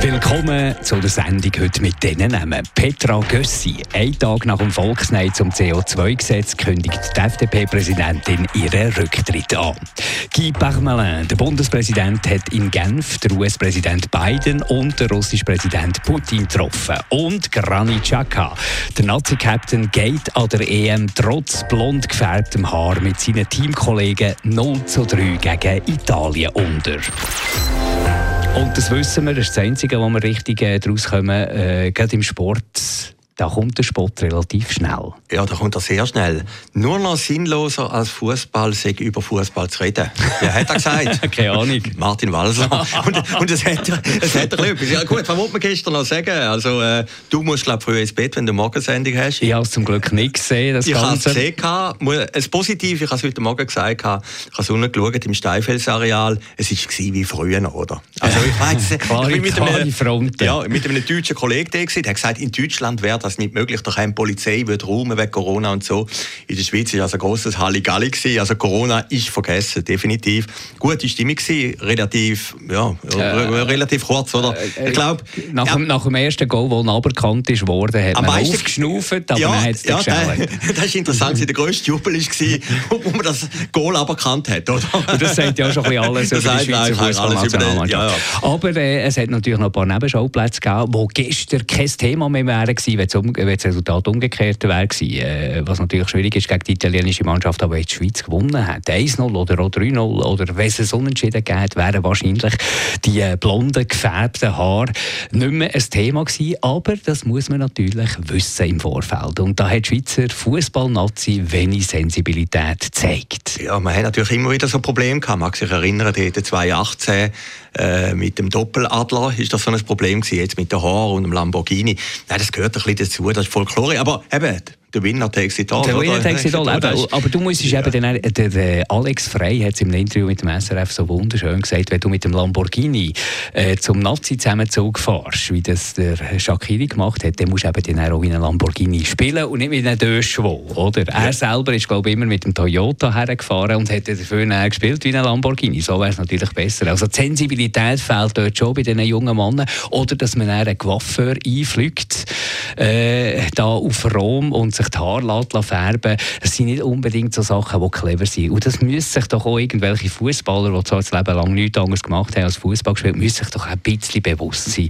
Willkommen zu der Sendung heute mit diesen Namen. Petra Gössi. Ein Tag nach dem Volksneid zum CO2-Gesetz kündigt die FDP-Präsidentin ihren Rücktritt an. Guy Parmelin, der Bundespräsident, hat in Genf den US-Präsident Biden und den russischen Präsident Putin getroffen. Und Granit Xhaka, der Nazi-Captain, geht an der EM trotz blond gefärbtem Haar mit seinen Teamkollegen 0 zu 3 gegen Italien unter. Und das wissen wir, das ist das Einzige, wo wir richtig äh, daraus kommen, äh, gerade im Sport da kommt der Sport relativ schnell. Ja, da kommt er sehr schnell. Nur noch sinnloser als Fußball, sich über Fußball zu reden. Wer hat er gesagt? Keine Ahnung. Martin Walser. und, und das hat er, das hat er etwas. Ja gut, was wollte man gestern noch sagen? Also, äh, du musst, glaube früher ins Bett, wenn du Morgensendung hast. Ich habe es zum Glück nicht gesehen, das ich habe es gesehen. Es Positiv, ich habe es heute Morgen gesagt, ich habe es unten geschaut, im Steinfelsareal. Es war wie früher, oder? Also, ich weiß, ich bin mit einem. Ja, mit einem deutschen Kollegen da der hat gesagt, in Deutschland wäre das nicht möglich. Da kann die Polizei wird räumen wegen Corona und so. In der Schweiz war also ein grosses Halligalli. Gewesen. Also Corona ist vergessen, definitiv. Gute Stimmung gewesen, relativ, ja, äh, relativ kurz, oder? Äh, ich glaube... Nach, ja, nach, dem ersten Goal, der aberkannt ist worden, hat man meisten, aufgeschnauft, aber ja, dann hat es ja, das, das ist interessant. der grösste Jubel war, wo man das Goal aberkannt hat, oder? Und das sagt ja auch schon ein bisschen alles über die Schweizer Fußballnationalmannschaft. Ja, ja. Aber äh, es hat natürlich noch ein paar Nebenschauplätze gegeben, wo gestern kein Thema mehr wären gewesen, wenn das Resultat umgekehrt wäre gewesen, äh, was natürlich schwierig ist gegen die italienische Mannschaft, aber wenn die Schweiz gewonnen hat, 1-0 oder 3-0 oder wenn es unentschieden gegeben wären wahrscheinlich die äh, blonden, gefärbten Haare nicht mehr ein Thema gewesen, aber das muss man natürlich wissen im Vorfeld und da hat die Schweizer Fußballnazi wenig Sensibilität gezeigt. Ja, man hat natürlich immer wieder so Probleme gehabt, man mag sich erinnern, die 2018 äh, mit dem Doppeladler ist das so ein Problem gewesen, jetzt mit den Haaren und dem Lamborghini. Nein, das gehört ein bisschen dazu, das ist Folklore, aber eben, der Winner takes it all. Der Winner takes it all. Aber, aber du musst ja. eben, dann, der, der Alex Frey hat es im Interview mit dem SRF so wunderschön gesagt, wenn du mit dem Lamborghini äh, zum Nazi-Zusammenzug fährst, wie das der Shakiri gemacht hat, dann musst du eben dann auch wie ein Lamborghini spielen und nicht wie ein Döschwo, oder? Ja. Er selber ist, glaube ich, immer mit dem Toyota hergefahren und hat dafür gespielt wie ein Lamborghini. So wäre es natürlich besser. Also die Sensibilität fehlt dort schon bei diesen jungen Männern. Oder dass man einen Coiffeur einfliegt, äh, da auf Rom und sich sich die Haare färben Das sind nicht unbedingt so Sachen, die clever sind. Und das müssen sich doch auch irgendwelche Fußballer, die zwar das Leben lang nichts anderes gemacht haben als Fußball gespielt, müssen sich doch ein bisschen bewusst sein.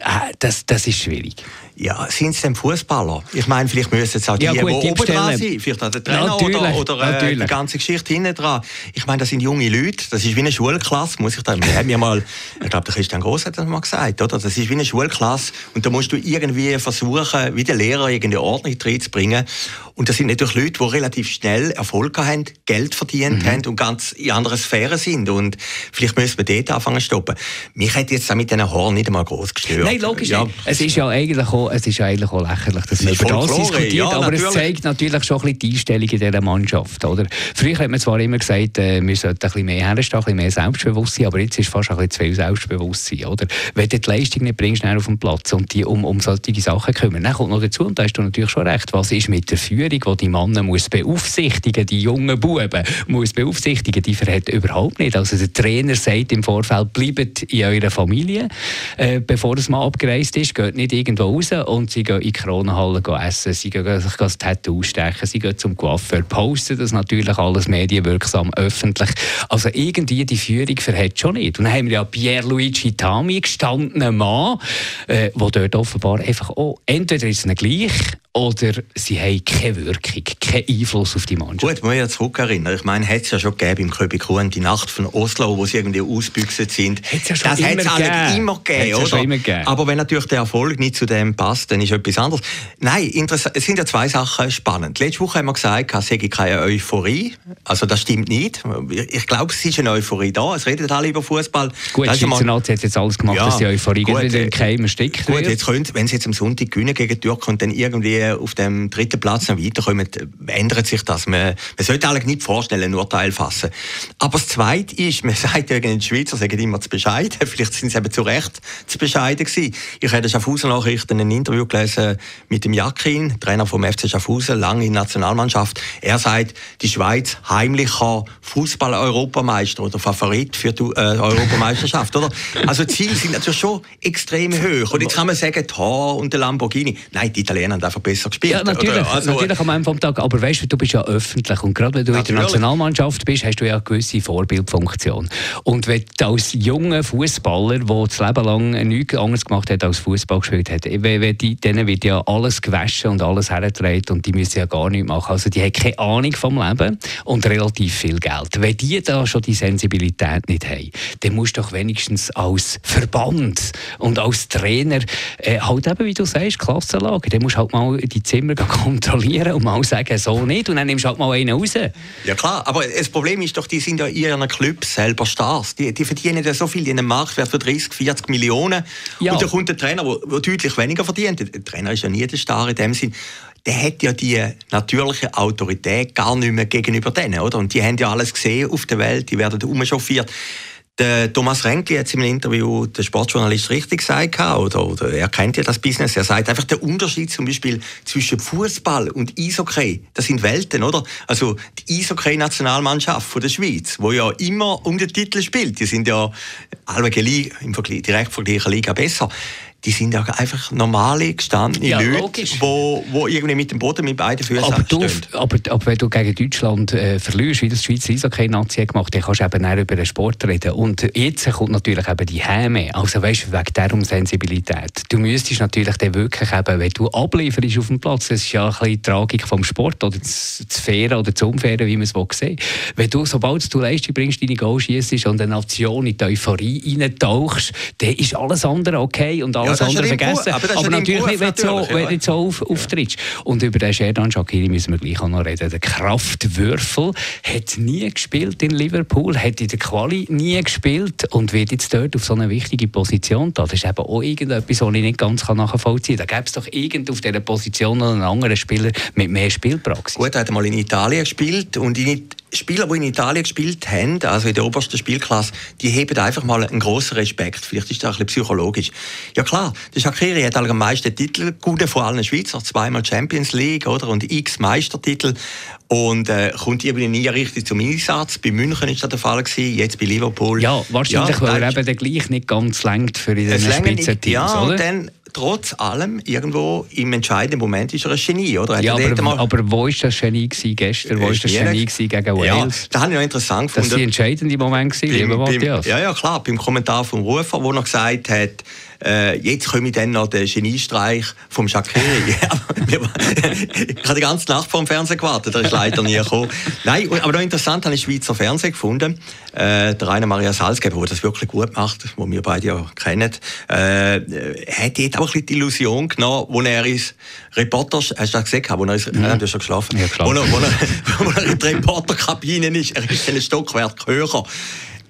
Äh, das, das ist schwierig. Ja, sind es denn Fußballer? Ich meine, vielleicht müssen es auch die, ja, gut, die, die oben dran sind. Vielleicht auch der Trainer natürlich, oder, oder äh, die ganze Geschichte hinten dran. Ich meine, das sind junge Leute. Das ist wie eine Schulklasse, muss ich da. Wir haben ja mal, ich glaube, der Christian Gross hat das mal gesagt, oder? Das ist wie eine Schulklasse. Und da musst du irgendwie versuchen, wie der Lehrer irgendwie Ordnung reinzubringen. Und das sind natürlich Leute, die relativ schnell Erfolg haben, Geld verdient mhm. haben und ganz in anderen Sphären sind. Und vielleicht müssen wir dort anfangen zu stoppen. Mich hat jetzt mit diesen Haaren nicht einmal groß gestört. Nein, logisch ja. nicht. Es ist ja eigentlich auch, es ist eigentlich auch lächerlich, dass man über das diskutiert, ja, aber natürlich. es zeigt natürlich schon ein bisschen die Einstellung in dieser Mannschaft. Oder? Früher hat man zwar immer gesagt, äh, wir sollten ein bisschen mehr herstehen, ein bisschen mehr Selbstbewusstsein, aber jetzt ist fast ein bisschen zu viel Selbstbewusstsein. Oder? Wenn du die Leistung nicht bringst, auf den Platz und die um, um solche Sachen kümmern, dann kommt noch dazu, und da hast du natürlich schon recht, was ist mit der Führung, die die Männer muss beaufsichtigen, die jungen Buben muss beaufsichtigen, die verhält überhaupt nicht. Also der Trainer sagt im Vorfeld, bleibt in eurer Familie, äh, bevor das mal abgereist ist, geht nicht irgendwo raus und sie gehen in die Kronenhalle essen, sie gehen sich das Tattoo stechen, sie gehen zum Coiffeur, posten das natürlich alles medienwirksam öffentlich. Also irgendwie die Führung verhält schon nicht. Und dann haben wir ja Pierluigi Tami, gestandenen Mann, äh, wo dort offenbar einfach, oh, entweder ist es gleich oder sie haben keine Wirkung, keinen Einfluss auf die Mannschaft. Gut, muss ich ja zurückerinnern. Ich meine, hat es ja schon gegeben im Köbikuhn, die Nacht von Oslo, wo sie irgendwie ausbüchset sind. Hat's ja schon das hat es halt immer gegeben, oder? Ja immer gegeben. Aber wenn natürlich der Erfolg nicht zu dem passt, dann ist etwas anderes. Nein, interessant. es sind ja zwei Sachen spannend. Letzte Woche haben wir gesagt, es sei keine Euphorie. Also das stimmt nicht. Ich glaube, es ist eine Euphorie da. Es redet alle über Fußball. Gut, die Schweizer Nazi hat jetzt alles gemacht, ja, dass die Euphorie gut, wieder in Keim steckt. Gut, jetzt könnt, wenn sie jetzt am Sonntag gewinnen gegen die Türken und dann irgendwie auf dem dritten Platz noch weiterkommen, ändert sich das. Man, man sollte eigentlich nicht vorstellen, nur Urteil fassen. Aber das Zweite ist, man sagt ja, die Schweizer sagen immer zu bescheiden. Vielleicht sind sie eben zu Recht zu bescheiden gewesen. Ich habe Schaffhausen Nachrichten ein Interview gelesen mit dem Jakin, Trainer vom FC Schaffhausen, lange in der Nationalmannschaft. Er sagt, die Schweiz heimlicher Fußball-Europameister oder Favorit für die äh, Europameisterschaft, oder? Also die Ziele sind natürlich schon extrem hoch. Und jetzt kann man sagen, Tor und der Lamborghini. Nein, die Italiener haben einfach besser gespielt. Ja, natürlich, also, natürlich am Ende vom Tag. Aber weißt du, du bist ja öffentlich und gerade wenn du natürlich. in der Nationalmannschaft bist, hast du ja eine gewisse Vorbildfunktion. Und wenn du als junger Fußballer, der das Leben lang nichts anderes gemacht hat als Fußball gespielt hat, wenn die, denen wird ja alles gewaschen und alles hergetragen und die müssen ja gar nichts machen. Also die haben keine Ahnung vom Leben und relativ viel Geld. Wenn die da schon die Sensibilität nicht haben, dann musst du doch wenigstens als Verband und als Trainer äh, halt eben, wie du sagst, Klassenlage, dann musst du halt mal die Zimmer kontrollieren und mal sagen, so nicht und dann nimmst du halt mal einen raus. Ja klar, aber das Problem ist doch, die sind ja in ihren Club selber Stars. Die, die verdienen ja so viel in einem Marktwert von 30, 40 Millionen ja. und da kommt ein Trainer, der deutlich weniger verdient. Der Trainer ist ja nie der Star in dem Sinn der hat ja die natürliche Autorität gar nicht mehr gegenüber denen, oder? Und die haben ja alles gesehen auf der Welt, die werden umchauffiert. Der Thomas Renkli hat im Interview der Sportjournalist richtig gesagt, oder, oder er kennt ja das Business. Er sagt einfach der Unterschied zum Beispiel zwischen Fußball und Eishockey, das sind Welten, oder? Also die Eishockey-Nationalmannschaft der Schweiz, wo ja immer um den Titel spielt, die sind ja alle im Vergleich, direkt Vergleich Liga besser die sind ja einfach normale, gestandene ja, Leute, die wo, irgendwie mit dem Boden mit beiden Füßen aber, du, aber, aber, wenn du gegen Deutschland äh, verlierst, wie das die Schweiz Eishockey-Nazi gemacht dann kannst du eben über den Sport reden. Und jetzt kommt natürlich eben die Häme, also weißt du, wegen dieser Sensibilität. Du müsstest natürlich dann wirklich eben, wenn du ablieferst auf dem Platz, das ist ja ein bisschen die Tragik vom Sport, oder das, das oder das Umfairen, wie man es sehen Wenn du, sobald du Leistung bringst, deine Goal schießt und eine Nation in die Euphorie reintauchst, dann ist alles andere okay und alles alles andere vergessen. Aber, aber natürlich nicht, wenn du so, wenn so auf, auftrittst. Und über den Sherdan Shakiri müssen wir gleich auch noch reden. Der Kraftwürfel hat nie gespielt in Liverpool, hat in der Quali nie gespielt und wird jetzt dort auf so eine wichtige Position da. Das ist eben auch irgendetwas, was ich nicht ganz nachvollziehen kann. Da gäbe es doch irgend auf dieser Position einen anderen Spieler mit mehr Spielpraxis. Gut, er hat mal in Italien gespielt und in Spieler, die in Italien gespielt haben, also in der obersten Spielklasse, die heben einfach mal einen grossen Respekt. Vielleicht ist das ein bisschen psychologisch. Ja klar, der Shakiri hat am meisten Titel, gute vor allen Schweizer, zweimal Champions League oder und x Meistertitel und äh, kommt irgendwie nie richtig zum Einsatz. Bei München ist das der Fall gewesen, jetzt bei Liverpool. Ja, wahrscheinlich, ja, weil er eben gleich nicht ganz lenkt für den Spitzenteams, ja, oder? Und dann, trotz allem irgendwo im entscheidenden Moment ist er ein Genie, oder? Ja, aber, aber wo war das Genie gewesen gestern? Wo war das Genie gewesen gegen Wales? Ja, das habe ich noch interessant gefunden. Das war der entscheidende Moment, gewesen, lieber Matthias. Ja, ja, klar. Beim Kommentar vom Rufer, wo er gesagt hat, äh, jetzt komme ich dann noch den Geniestreich vom Shakiri. ich habe die ganze Nacht vor dem Fernsehen gewartet, der ist leider nie gekommen. Nein, aber noch interessant, habe ich Schweizer Fernsehen gefunden. Äh, der Rainer Maria Salzgeber, der das wirklich gut macht, den wir beide ja kennen, äh, hat jetzt auch ein bisschen die Illusion genommen, wo er ist Reporter, hast du das gesehen, wo er ist, mhm. du hast schon geschlafen, ja, wo, er, wo, er, wo er in der Reporterkabine ist, er ist einen Stockwerk höher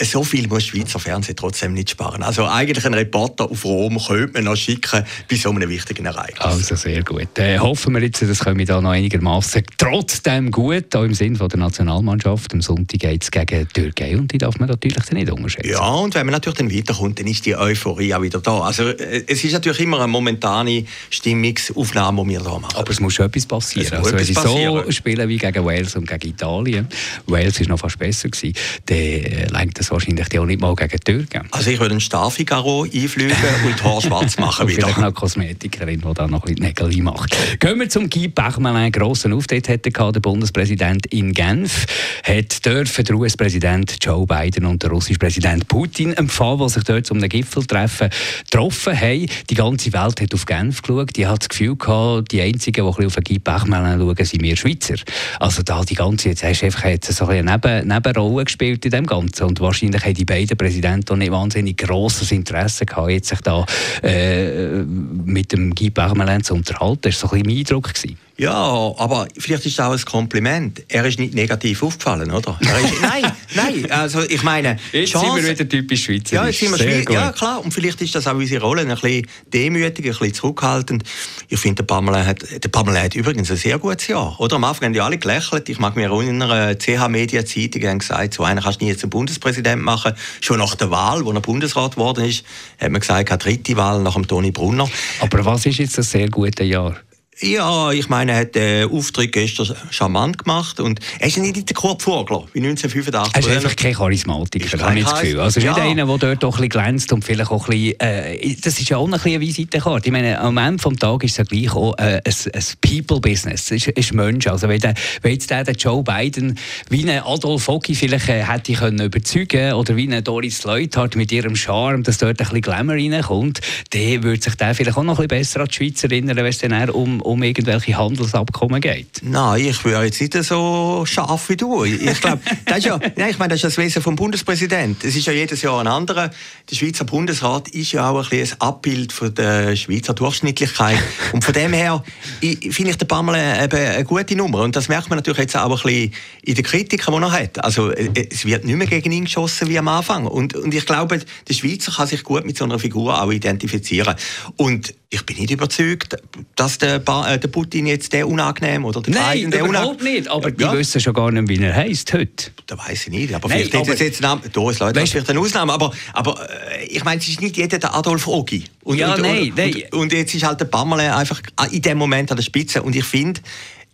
so viel muss Schweizer Fernsehen trotzdem nicht sparen. Also eigentlich einen Reporter auf Rom könnte man noch schicken bei so einem wichtigen Ereignis. Also sehr gut. Äh, hoffen wir jetzt, dass wir da noch einigermaßen trotzdem gut, auch im Sinne der Nationalmannschaft. Am Sonntag geht es gegen die Türkei und die darf man natürlich nicht unterschätzen. Ja, und wenn man natürlich dann weiterkommt, dann ist die Euphorie auch wieder da. Also äh, es ist natürlich immer eine momentane Stimmungsaufnahme, die wir da machen. Aber es muss schon etwas passieren. Also, wenn sie so spielen wie gegen Wales und gegen Italien, Wales war noch fast besser gewesen, dann äh, lenkt das wahrscheinlich auch nicht mal gegen die Türken. Also ich würde einen Starfigaro einfliegen und die Haare schwarz machen wieder. Vielleicht noch Kosmetikerin, die da noch ein bisschen Nägel macht. Gehen wir zum Guy Bachmann. Einen grossen Auftritt hatte der Bundespräsident in Genf. Hat dürfen der US-Präsident Joe Biden und der russische Präsident Putin empfangen, die sich dort zum Gipfeltreffen getroffen haben. Die ganze Welt hat auf Genf geschaut. Die hat das Gefühl gehabt, die Einzigen, die auf Guy Bachmann schauen, sind wir Schweizer. Also da die ganze, jetzt hast du einfach jetzt so eine Neben Nebenrolle gespielt in dem Ganzen. Und wahrscheinlich haben die beiden Präsidenten nicht wahnsinnig grosses Interesse gehabt, jetzt sich da äh, mit dem Guy Parmelin zu unterhalten. Das war so ein bisschen mein Eindruck. Ja, aber vielleicht ist das auch ein Kompliment. Er ist nicht negativ aufgefallen, oder? Ist, nein, nein, also ich meine... Jetzt Chance, sind wir wieder typisch Schweizer. Ja, jetzt sind wir Schweizer. Ja, klar. Und vielleicht ist das auch unsere Rolle, ein bisschen demütig, ein bisschen zurückhaltend. Ich finde, der Pamela hat, der Pamela hat übrigens ein sehr gutes Jahr. Oder am Anfang haben die alle gelächelt. Ich mag mich erinnern, in einer CH-Media-Zeitung haben gesagt, so einen kannst du nie zum Bundespräsident machen. Schon nach der Wahl, wo er Bundesrat geworden ist, hat man gesagt, eine dritte Wahl nach dem Toni Brunner. Aber was ist jetzt ein sehr gutes Jahr? Ja, ich meine, er hat den Auftritt gestern charmant gemacht und er ist nicht in der Kurt Vogler, wie 1985. Er ist einfach kein Charismatiker, habe ich das Gefühl. Also ja. nicht einer, der dort auch ein bisschen glänzt und vielleicht auch ein bisschen, äh, das ist ja auch ein bisschen eine Visitenkarte. Ich meine, am Ende des Tages ist es ja gleich auch äh, ein, ein People-Business, es ist, ist Mensch. Also wenn, der, wenn jetzt der, der Joe Biden wie ein Adolf Hocki vielleicht äh, hätte können überzeugen oder wie eine Doris Leuthard mit ihrem Charme, dass dort ein bisschen Glamour reinkommt, dann würde sich der vielleicht auch noch ein bisschen besser an die Schweiz erinnern, wenn es dann um um irgendwelche Handelsabkommen geht? Nein, ich wäre jetzt nicht so scharf wie du. Ich glaube, das ist ja, nein, ich meine, das ist das Wesen vom Bundespräsidenten. Es ist ja jedes Jahr ein anderer. Der Schweizer Bundesrat ist ja auch ein, ein Abbild von der Schweizer Durchschnittlichkeit. Und von dem her finde ich den Bammel eben eine gute Nummer. Und das merkt man natürlich jetzt auch ein bisschen in den Kritiken, die er hat. Also, äh, es wird nicht mehr gegen ihn geschossen wie am Anfang. Und, und ich glaube, der Schweizer kann sich gut mit so einer Figur auch identifizieren. Und ich bin nicht überzeugt, dass der, ba äh, der Putin jetzt der unangenehm oder der Nein, Biden der überhaupt nicht. Aber ja. die wissen schon gar nicht, wie er heißt heute. Das weiß ich nicht. Aber Nein, vielleicht aber, jetzt einen, da ist Leute, vielleicht eine Ausnahme. Aber, aber äh, ich meine, es ist nicht jeder der Adolf Ogi. Und, ja, und, nein, und, nein. Und, und, jetzt ist halt der Pamela einfach in dem Moment an der Spitze. Und ich finde,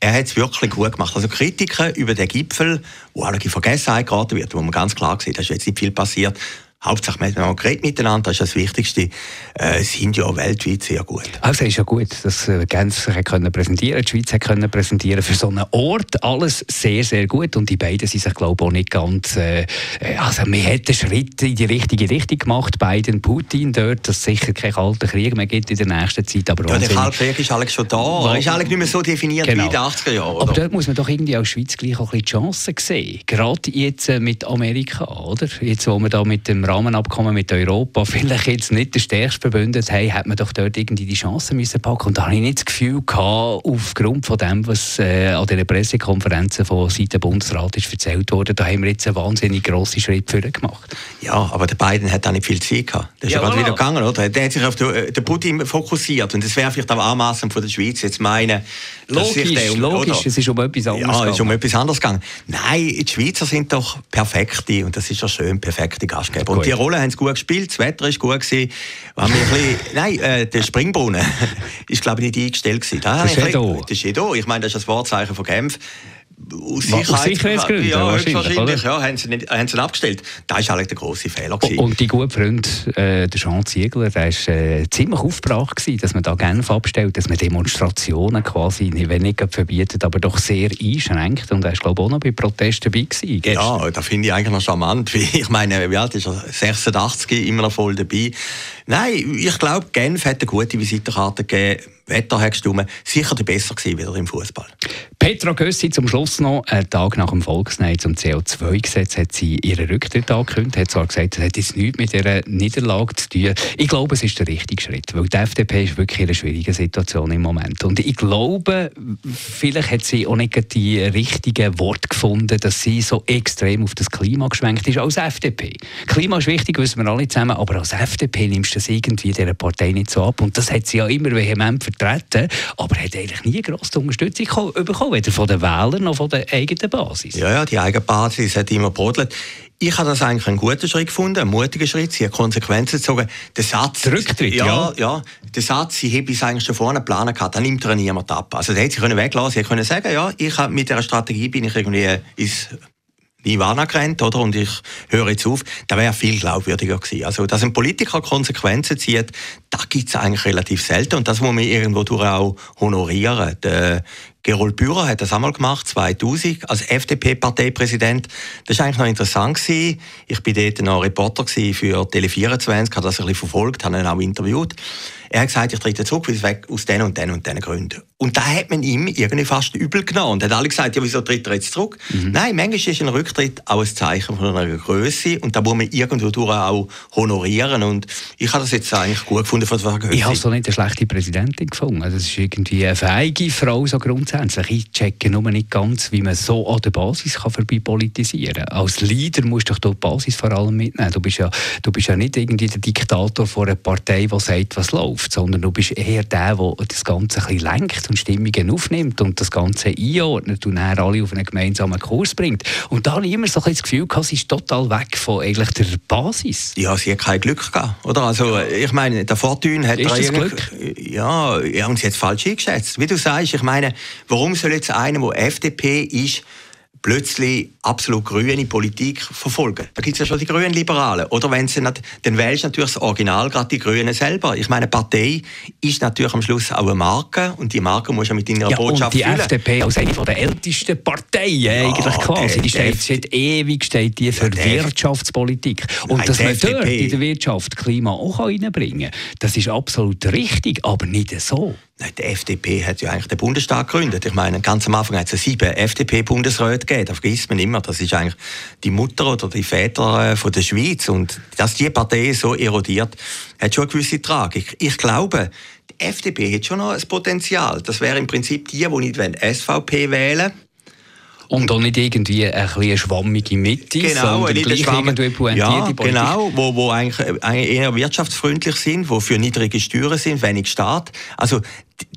er hat es wirklich gut gemacht. Also Kritiken über den Gipfel, wo alle in Vergessenheit geraten wird, wo man ganz klar sieht, da ist jetzt nicht viel passiert. Hauptsache, man hat geredet miteinander, das ist das Wichtigste. Äh, sind ja weltweit sehr gut. Also ist ja gut, dass äh, Genf sich können präsentieren die Schweiz können präsentieren für so einen Ort. Alles sehr, sehr gut. Und die beiden sind sich, glaube ich, auch nicht ganz... Äh, äh also man hat einen Schritt in die richtige Richtung gemacht, Biden, Putin dort. Das ist sicher kein kalter Krieg mehr gibt in der nächsten Zeit. Aber ja, der Kalte Krieg ist eigentlich schon da. Er ist eigentlich nicht mehr so definiert genau. wie in den 80er Jahren. Aber dort muss man doch irgendwie als Schweiz gleich auch ein bisschen die Chancen sehen. Gerade jetzt äh, mit Amerika, oder? Jetzt, wo wir da mit dem Rahmenabkommen mit Europa vielleicht jetzt nicht der stärkste verbündet haben, hat man doch dort irgendwie die Chancen müssen packen. Und da habe ich nicht das Gefühl gehabt, aufgrund von dem, was äh, an den Pressekonferenzen von Seiten des Bundesrats erzählt wurde, da haben wir jetzt einen wahnsinnig grossen Schritt für gemacht. Ja, aber der Biden hat auch nicht viel Zeit gehabt. Der ist ja, ja gerade wieder gegangen, oder? Der hat sich auf den, äh, den Putin fokussiert. Und das wäre vielleicht auch anmaßend von der Schweiz jetzt meinen, Logisch, logisch, es ist um etwas anderes Ja, es ist um etwas anderes gegangen. Nein, die Schweizer sind doch perfekte, und das ist ja schön, perfekte Gastgeber. Und die Rolle haben sie gut gespielt, das Wetter war gut. Gewesen. Haben wir ein bisschen, nein, äh, der Springbrunnen ist, glaube ich, nicht eingestellt. Gewesen. Da das ist ja da. Das ist da. Ich meine, das ist das Wahrzeichen von Genf aus, Sicherheit, Sicherheitsgründen ja, wahrscheinlich, ja, haben sie, nicht, haben sie abgestellt. Das war eigentlich der grosse Fehler. Gewesen. Und die gute Freund, äh, der Jean Ziegler, der war äh, ziemlich aufgebracht, gewesen, dass man da Genf abstellt, dass man Demonstrationen quasi, wenn nicht verbietet, aber doch sehr einschränkt. Und er war, glaube ich, auch noch bei Protesten dabei gewesen, Ja, das finde ich eigentlich noch charmant. Ich meine, wie alt ist er? 86, immer noch voll dabei. Nein, ich glaube, Genf hat eine gute Visitenkarte gegeben Wetter hat gestimmt, sicher besser gewesen wieder im Fußball. Petra Gössi zum Schluss noch, einen Tag nach dem Volksneid zum CO2-Gesetz hat sie ihren Rücktritt angekündigt, hat zwar gesagt, das hat jetzt nichts mit ihrer Niederlage zu tun. Ich glaube, es ist der richtige Schritt, weil die FDP ist wirklich in einer schwierigen Situation im Moment. Und ich glaube, vielleicht hat sie auch nicht die richtigen Worte gefunden, dass sie so extrem auf das Klima geschwenkt ist als FDP. Klima ist wichtig, wissen wir alle zusammen, aber als FDP nimmst du das irgendwie dieser Partei nicht so ab. Und das hat sie ja immer vehement vertreten, aber hat eigentlich nie grosse Unterstützung bekommen, weder von den Wählern noch von der eigenen Basis. Ja, ja, die eigene Basis hat immer brodelt. Ich habe das eigentlich einen guten Schritt gefunden, einen mutigen Schritt. Sie hat Konsequenzen gezogen. Der Satz, Rücktritt, ja, ja. ja der Satz, sie habe es eigentlich schon vorne geplant gehabt, da nimmt er niemand ab. Also, da hätte sie können weglassen. Sie können sagen, ja, ich habe mit dieser Strategie bin ich irgendwie ins Nirvana gerannt, oder? Und ich höre jetzt auf. Da wäre viel glaubwürdiger gewesen. Also, dass ein Politiker Konsequenzen zieht, da gibt es eigentlich relativ selten. Und das muss man irgendwo durch auch honorieren. Der Gerold Bührer hat das einmal gemacht, 2000, als FDP-Parteipräsident. Das war eigentlich noch interessant. Gewesen. Ich war dort noch Reporter für Tele24, habe das ein bisschen verfolgt, habe ihn auch interviewt. Er hat gesagt, ich trete zurück, weg aus den und den und den Gründen. Und da hat man ihm irgendwie fast übel genommen. Und hat alle gesagt, ja, wieso tritt er jetzt zurück? Mhm. Nein, manchmal ist ein Rücktritt auch ein Zeichen von einer Größe und da muss man irgendwo durch auch honorieren. Und ich habe das jetzt eigentlich gut gefunden, von der Ich habe so nicht eine schlechte Präsidentin gefunden. Das ist irgendwie eine feige Frau, so grundsätzlich. Ich checke nur nicht ganz, wie man so an der Basis kann vorbei politisieren kann. Als Leader musst du doch die Basis vor allem mitnehmen. Du bist ja, du bist ja nicht irgendwie der Diktator von einer Partei, die sagt, was läuft, sondern du bist eher der, der das Ganze ein bisschen lenkt und Stimmungen aufnimmt und das Ganze einordnet und dann alle auf einen gemeinsamen Kurs bringt. Und da habe ich immer so ein das Gefühl gehabt, sie ist total weg von eigentlich der Basis. Ja, sie hat kein Glück gehabt, oder? Also, ich meine, der Fortune hat ist das Glück? Ja, ja, und sie hat es falsch eingeschätzt. Wie du sagst, ich meine, warum soll jetzt einer, der FDP ist, plötzlich absolut grüne Politik verfolgen. Da gibt es ja schon die grünen Liberalen. Oder wenn sie nicht, dann wählst du natürlich das Original, gerade die Grünen selber. Ich meine, eine Partei ist natürlich am Schluss auch eine Marke und die Marke muss ja mit deiner ja, Botschaft und die füllen. FDP als eine der ältesten Parteien ja, eigentlich quasi. Die steht seit ewig steht die für Wirtschaftspolitik. Und Nein, dass man FDP. dort in der Wirtschaft Klima auch reinbringen kann, das ist absolut richtig, aber nicht so. Nein, die FDP hat ja eigentlich den Bundestag gegründet. Ich meine, ganz am Anfang hat es sieben FDP-Bundesräte gegeben. Das vergisst man immer. Das ist eigentlich die Mutter oder die Väter äh, von der Schweiz. Und dass die Partei so erodiert, hat schon eine gewisse Tragik. Ich glaube, die FDP hat schon noch ein Potenzial. Das wäre im Prinzip die, die nicht SVP wählen und auch nicht irgendwie ein eine schwammige Mitte, genau, sondern gleich irgendwie pointierte ja. Genau, wo, wo eigentlich eher wirtschaftsfreundlich sind, wo für niedrige Steuern sind, wenig Staat. Also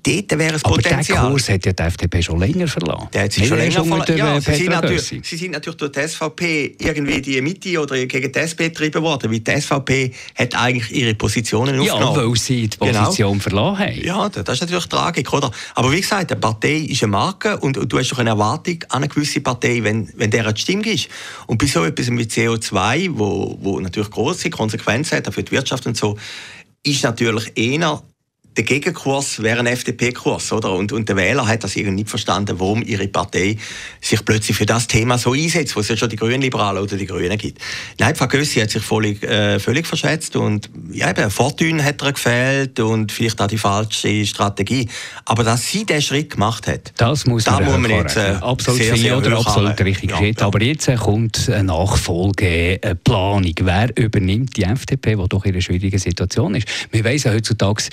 dort wäre es Potenzial. Aber Kurs hat ja die FDP schon länger verlassen. Der hat sich schon länger verlassen. Ja, sie, sind natürlich, sie sind natürlich durch die SVP irgendwie die Mitte oder gegen die SP getrieben worden, weil die SVP hat eigentlich ihre Positionen aufgenommen. Ja, weil sie die genau. Position genau. verloren haben. Ja, das ist natürlich Tragik, oder? Aber wie gesagt, eine Partei ist eine Marke und, du hast doch eine Erwartung an eine gewisse Partei, wenn, wenn der eine Stimme ist. Und bei so etwas wie CO2, wo, wo natürlich große Konsequenzen hat für die Wirtschaft und so, ist natürlich eher der Gegenkurs wäre ein FDP-Kurs, oder? Und, und der Wähler hat das irgendwie nicht verstanden, warum ihre Partei sich plötzlich für das Thema so einsetzt, wo es ja schon die Grünen Liberalen oder die Grünen gibt. Nein, Frau Gössi hat sich völlig, äh, völlig verschätzt und ja, eben, Fortune hat ihr gefehlt und vielleicht auch die falsche Strategie. Aber dass sie diesen Schritt gemacht hat, das muss da man, muss man jetzt äh, absolut sehr, sehr oder absolut richtig ja, ja. Aber jetzt äh, kommt eine Nachfolgeplanung. Wer übernimmt die FDP, die doch in einer schwierigen Situation ist? Wir wissen heutzutage,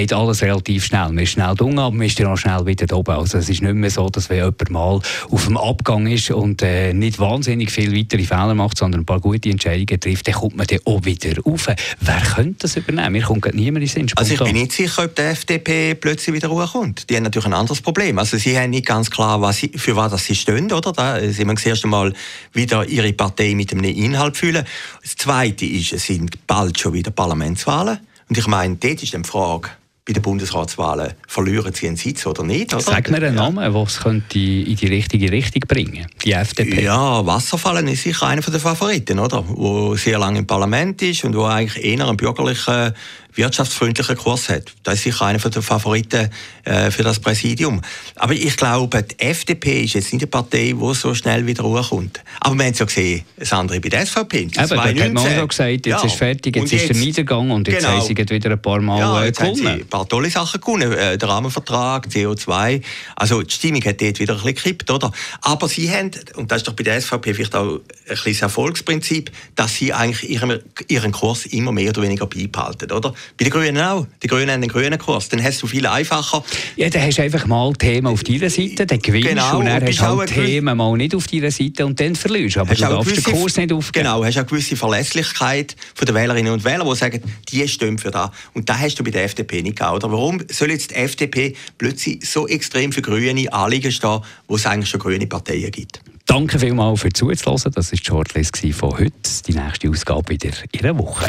geht alles relativ schnell. Man ist schnell unten, aber man ist dann auch schnell wieder oben. Also es ist nicht mehr so, dass wenn jemand mal auf dem Abgang ist und äh, nicht wahnsinnig viele weitere Fehler macht, sondern ein paar gute Entscheidungen trifft, dann kommt man dann auch wieder rauf. Wer könnte das übernehmen? Mir kommt niemand in Sinn. Also ich bin nicht sicher, ob die FDP plötzlich wieder kommt. Die haben natürlich ein anderes Problem. Also sie haben nicht ganz klar, was sie, für was sie stehen. Oder? Da sie müssen das erste Mal wieder ihre Partei mit einem Inhalt fühlen. Das Zweite ist, es sind bald schon wieder Parlamentswahlen. Und ich meine, dort ist die Frage, bei den Bundesratswahlen verlieren sie einen Sitz oder nicht. Oder? Sag mir einen Namen, ja. was könnte in die richtige Richtung bringen, die FDP. Ja, Wasserfallen ist sicher einer der Favoriten, oder? Wo sehr lange im Parlament ist und wo eigentlich eher einen bürgerlichen wirtschaftsfreundlichen Kurs hat. Das ist sicher einer der Favoriten äh, für das Präsidium. Aber ich glaube, die FDP ist jetzt nicht eine Partei, die so schnell wieder hochkommt. Aber wir haben es ja gesehen, das andere bei der SVP. Eben, da hat man auch gesagt, jetzt ja. ist fertig, jetzt, jetzt, ist der Niedergang und jetzt genau. haben sie wieder ein paar Mal ja, äh, gewonnen. ein paar tolle Sachen gewonnen. Äh, der Rahmenvertrag, CO2. Also die Stimmung hat dort wieder ein bisschen gekippt, oder? Aber sie haben, und das ist doch bei der SVP vielleicht auch ein bisschen das Erfolgsprinzip, dass sie eigentlich ihren, ihren Kurs immer mehr oder weniger beibehalten, oder? Bei den Grünen auch. Die Grünen haben den grünen Kurs. Dann hast du viel einfacher. Ja, dann hast du einfach mal Themen auf deiner Seite, dann gewinnst genau, und dann hast du halt Themen mal nicht auf deiner Seite und dann verlierst du. Aber hast du darfst den Kurs nicht aufgeben. Genau, hast auch eine gewisse Verlässlichkeit von den Wählerinnen und Wählern, die sagen, die stehen für das. Und das hast du bei der FDP nicht gehabt. Oder warum soll jetzt die FDP plötzlich so extrem für grüne Anliegen stehen, wo es eigentlich schon grüne Parteien gibt? Danke vielmals für zuzuhören. Das war die Shortlist von heute. Die nächste Ausgabe wieder in einer Woche.